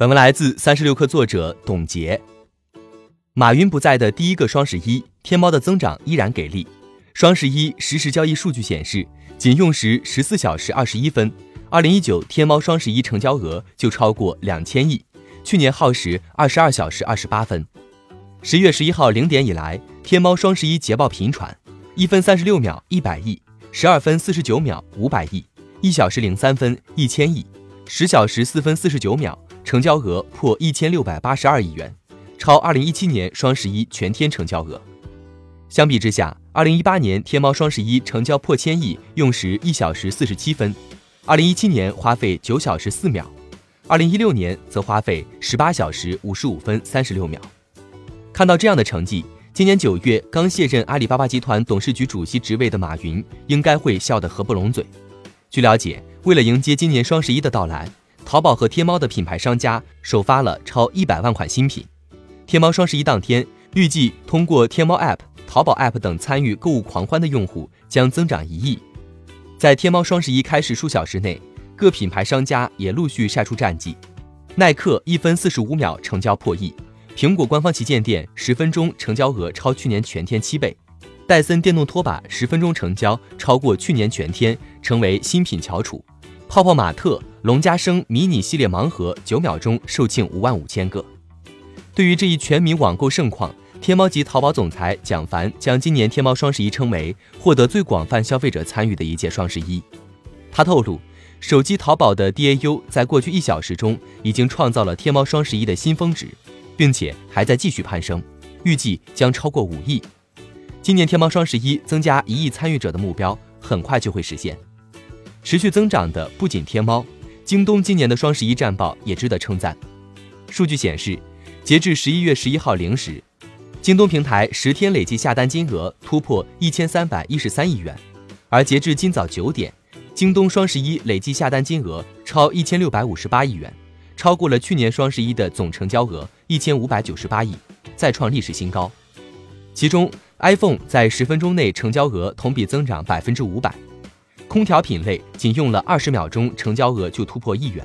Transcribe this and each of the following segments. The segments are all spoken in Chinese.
本文来自三十六氪作者董洁。马云不在的第一个双十一，天猫的增长依然给力。双十一实时交易数据显示，仅用时十四小时二十一分，二零一九天猫双十一成交额就超过两千亿，去年耗时二十二小时二十八分。十月十一号零点以来，天猫双十一捷报频传：一分三十六秒一百亿，十二分四十九秒五百亿，一小时零三分一千亿，十小时四分四十九秒。成交额破一千六百八十二亿元，超二零一七年双十一全天成交额。相比之下，二零一八年天猫双十一成交破千亿，用时一小时四十七分；二零一七年花费九小时四秒，二零一六年则花费十八小时五十五分三十六秒。看到这样的成绩，今年九月刚卸任阿里巴巴集团董事局主席职位的马云，应该会笑得合不拢嘴。据了解，为了迎接今年双十一的到来。淘宝和天猫的品牌商家首发了超一百万款新品。天猫双十一当天，预计通过天猫 App、淘宝 App 等参与购物狂欢的用户将增长一亿。在天猫双十一开始数小时内，各品牌商家也陆续晒出战绩。耐克一分四十五秒成交破亿，苹果官方旗舰店十分钟成交额超去年全天七倍，戴森电动拖把十分钟成交超过去年全天，成为新品翘楚。泡泡玛特、龙家生迷你系列盲盒九秒钟售罄五万五千个。对于这一全民网购盛况，天猫及淘宝总裁蒋凡将今年天猫双十一称为获得最广泛消费者参与的一届双十一。他透露，手机淘宝的 DAU 在过去一小时中已经创造了天猫双十一的新峰值，并且还在继续攀升，预计将超过五亿。今年天猫双十一增加一亿参与者的目标很快就会实现。持续增长的不仅天猫，京东今年的双十一战报也值得称赞。数据显示，截至十一月十一号零时，京东平台十天累计下单金额突破一千三百一十三亿元，而截至今早九点，京东双十一累计下单金额超一千六百五十八亿元，超过了去年双十一的总成交额一千五百九十八亿，再创历史新高。其中，iPhone 在十分钟内成交额同比增长百分之五百。空调品类仅用了二十秒钟，成交额就突破亿元；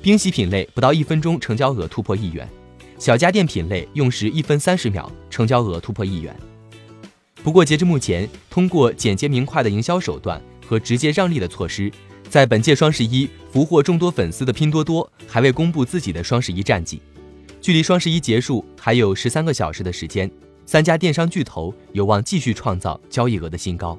冰洗品类不到一分钟，成交额突破亿元；小家电品类用时一分三十秒，成交额突破亿元。不过，截至目前，通过简洁明快的营销手段和直接让利的措施，在本届双十一俘获众多粉丝的拼多多还未公布自己的双十一战绩。距离双十一结束还有十三个小时的时间，三家电商巨头有望继续创造交易额的新高。